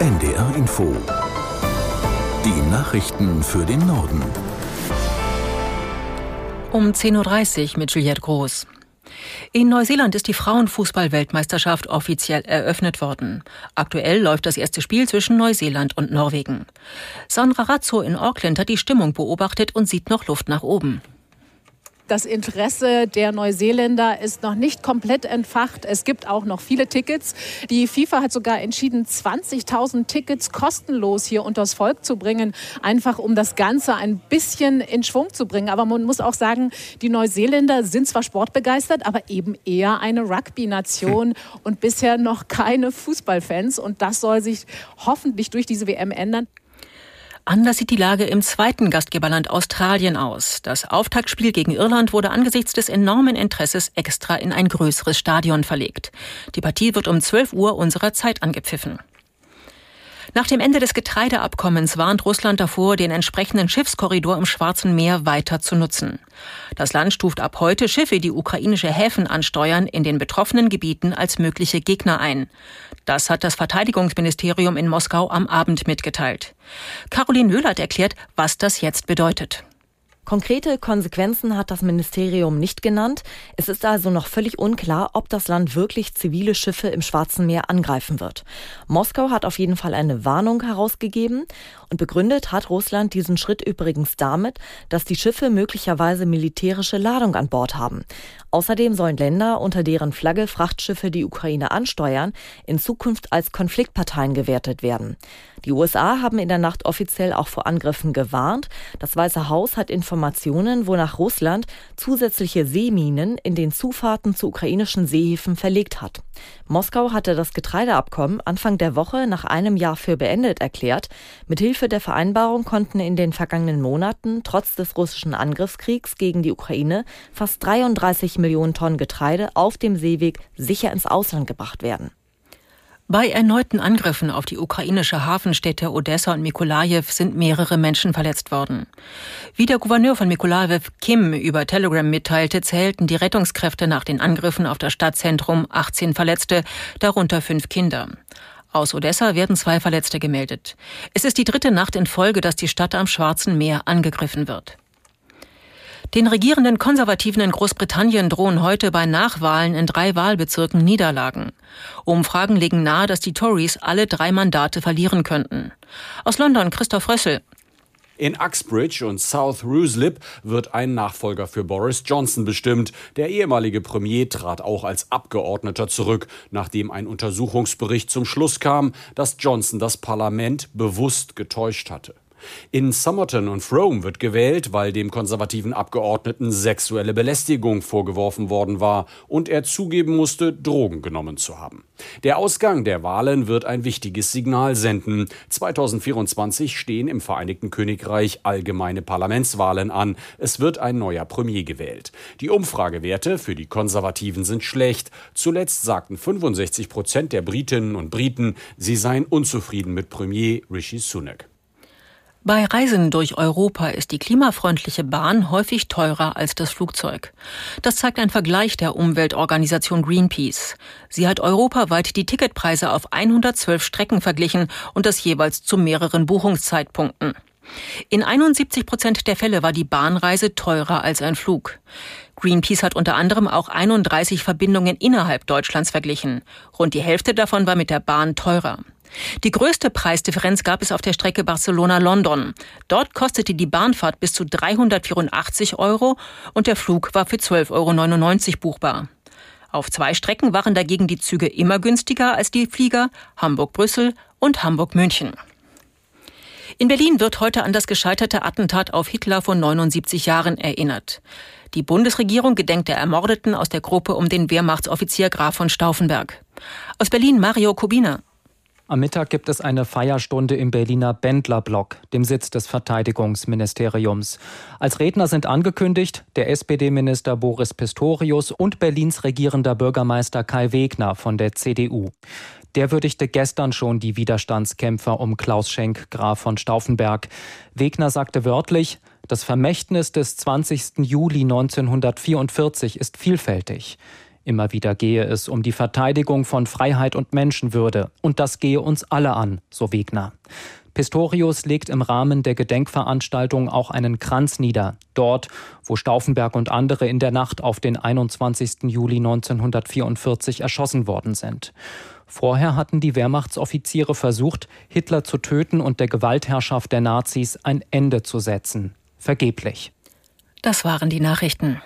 NDR Info. Die Nachrichten für den Norden. Um 10.30 Uhr mit Juliette Groß. In Neuseeland ist die Frauenfußball-Weltmeisterschaft offiziell eröffnet worden. Aktuell läuft das erste Spiel zwischen Neuseeland und Norwegen. Sandra Razzo in Auckland hat die Stimmung beobachtet und sieht noch Luft nach oben. Das Interesse der Neuseeländer ist noch nicht komplett entfacht. Es gibt auch noch viele Tickets. Die FIFA hat sogar entschieden, 20.000 Tickets kostenlos hier unters Volk zu bringen, einfach um das Ganze ein bisschen in Schwung zu bringen. Aber man muss auch sagen, die Neuseeländer sind zwar sportbegeistert, aber eben eher eine Rugby-Nation hm. und bisher noch keine Fußballfans. Und das soll sich hoffentlich durch diese WM ändern. Anders sieht die Lage im zweiten Gastgeberland Australien aus. Das Auftaktspiel gegen Irland wurde angesichts des enormen Interesses extra in ein größeres Stadion verlegt. Die Partie wird um 12 Uhr unserer Zeit angepfiffen. Nach dem Ende des Getreideabkommens warnt Russland davor, den entsprechenden Schiffskorridor im Schwarzen Meer weiter zu nutzen. Das Land stuft ab heute Schiffe, die ukrainische Häfen ansteuern, in den betroffenen Gebieten als mögliche Gegner ein. Das hat das Verteidigungsministerium in Moskau am Abend mitgeteilt. Caroline Löhlert erklärt, was das jetzt bedeutet. Konkrete Konsequenzen hat das Ministerium nicht genannt. Es ist also noch völlig unklar, ob das Land wirklich zivile Schiffe im Schwarzen Meer angreifen wird. Moskau hat auf jeden Fall eine Warnung herausgegeben und begründet hat Russland diesen Schritt übrigens damit, dass die Schiffe möglicherweise militärische Ladung an Bord haben. Außerdem sollen Länder, unter deren Flagge Frachtschiffe die Ukraine ansteuern, in Zukunft als Konfliktparteien gewertet werden. Die USA haben in der Nacht offiziell auch vor Angriffen gewarnt. Das Weiße Haus hat Informationen, wonach Russland zusätzliche Seeminen in den Zufahrten zu ukrainischen Seehäfen verlegt hat. Moskau hatte das Getreideabkommen Anfang der Woche nach einem Jahr für beendet erklärt. Mithilfe der Vereinbarung konnten in den vergangenen Monaten trotz des russischen Angriffskriegs gegen die Ukraine fast 33 Millionen Tonnen Getreide auf dem Seeweg sicher ins Ausland gebracht werden. Bei erneuten Angriffen auf die ukrainische Hafenstädte Odessa und Mikolajew sind mehrere Menschen verletzt worden. Wie der Gouverneur von Mikolajew Kim über Telegram mitteilte, zählten die Rettungskräfte nach den Angriffen auf das Stadtzentrum 18 Verletzte, darunter fünf Kinder. Aus Odessa werden zwei Verletzte gemeldet. Es ist die dritte Nacht in Folge, dass die Stadt am Schwarzen Meer angegriffen wird. Den regierenden Konservativen in Großbritannien drohen heute bei Nachwahlen in drei Wahlbezirken Niederlagen. Umfragen legen nahe, dass die Tories alle drei Mandate verlieren könnten. Aus London Christoph Rössel. In Uxbridge und South Ruislip wird ein Nachfolger für Boris Johnson bestimmt. Der ehemalige Premier trat auch als Abgeordneter zurück, nachdem ein Untersuchungsbericht zum Schluss kam, dass Johnson das Parlament bewusst getäuscht hatte. In Somerton und Frome wird gewählt, weil dem konservativen Abgeordneten sexuelle Belästigung vorgeworfen worden war und er zugeben musste, Drogen genommen zu haben. Der Ausgang der Wahlen wird ein wichtiges Signal senden. 2024 stehen im Vereinigten Königreich allgemeine Parlamentswahlen an. Es wird ein neuer Premier gewählt. Die Umfragewerte für die Konservativen sind schlecht. Zuletzt sagten 65 Prozent der Britinnen und Briten, sie seien unzufrieden mit Premier Rishi Sunak. Bei Reisen durch Europa ist die klimafreundliche Bahn häufig teurer als das Flugzeug. Das zeigt ein Vergleich der Umweltorganisation Greenpeace. Sie hat europaweit die Ticketpreise auf 112 Strecken verglichen und das jeweils zu mehreren Buchungszeitpunkten. In 71 Prozent der Fälle war die Bahnreise teurer als ein Flug. Greenpeace hat unter anderem auch 31 Verbindungen innerhalb Deutschlands verglichen. Rund die Hälfte davon war mit der Bahn teurer. Die größte Preisdifferenz gab es auf der Strecke Barcelona-London. Dort kostete die Bahnfahrt bis zu 384 Euro und der Flug war für 12,99 Euro buchbar. Auf zwei Strecken waren dagegen die Züge immer günstiger als die Flieger Hamburg-Brüssel und Hamburg-München. In Berlin wird heute an das gescheiterte Attentat auf Hitler vor 79 Jahren erinnert. Die Bundesregierung gedenkt der Ermordeten aus der Gruppe um den Wehrmachtsoffizier Graf von Stauffenberg. Aus Berlin Mario Kubina. Am Mittag gibt es eine Feierstunde im Berliner Bendlerblock, dem Sitz des Verteidigungsministeriums. Als Redner sind angekündigt der SPD-Minister Boris Pistorius und Berlins regierender Bürgermeister Kai Wegner von der CDU. Der würdigte gestern schon die Widerstandskämpfer um Klaus Schenk, Graf von Stauffenberg. Wegner sagte wörtlich, das Vermächtnis des 20. Juli 1944 ist vielfältig. Immer wieder gehe es um die Verteidigung von Freiheit und Menschenwürde. Und das gehe uns alle an, so Wegner. Pistorius legt im Rahmen der Gedenkveranstaltung auch einen Kranz nieder, dort, wo Stauffenberg und andere in der Nacht auf den 21. Juli 1944 erschossen worden sind. Vorher hatten die Wehrmachtsoffiziere versucht, Hitler zu töten und der Gewaltherrschaft der Nazis ein Ende zu setzen. Vergeblich. Das waren die Nachrichten.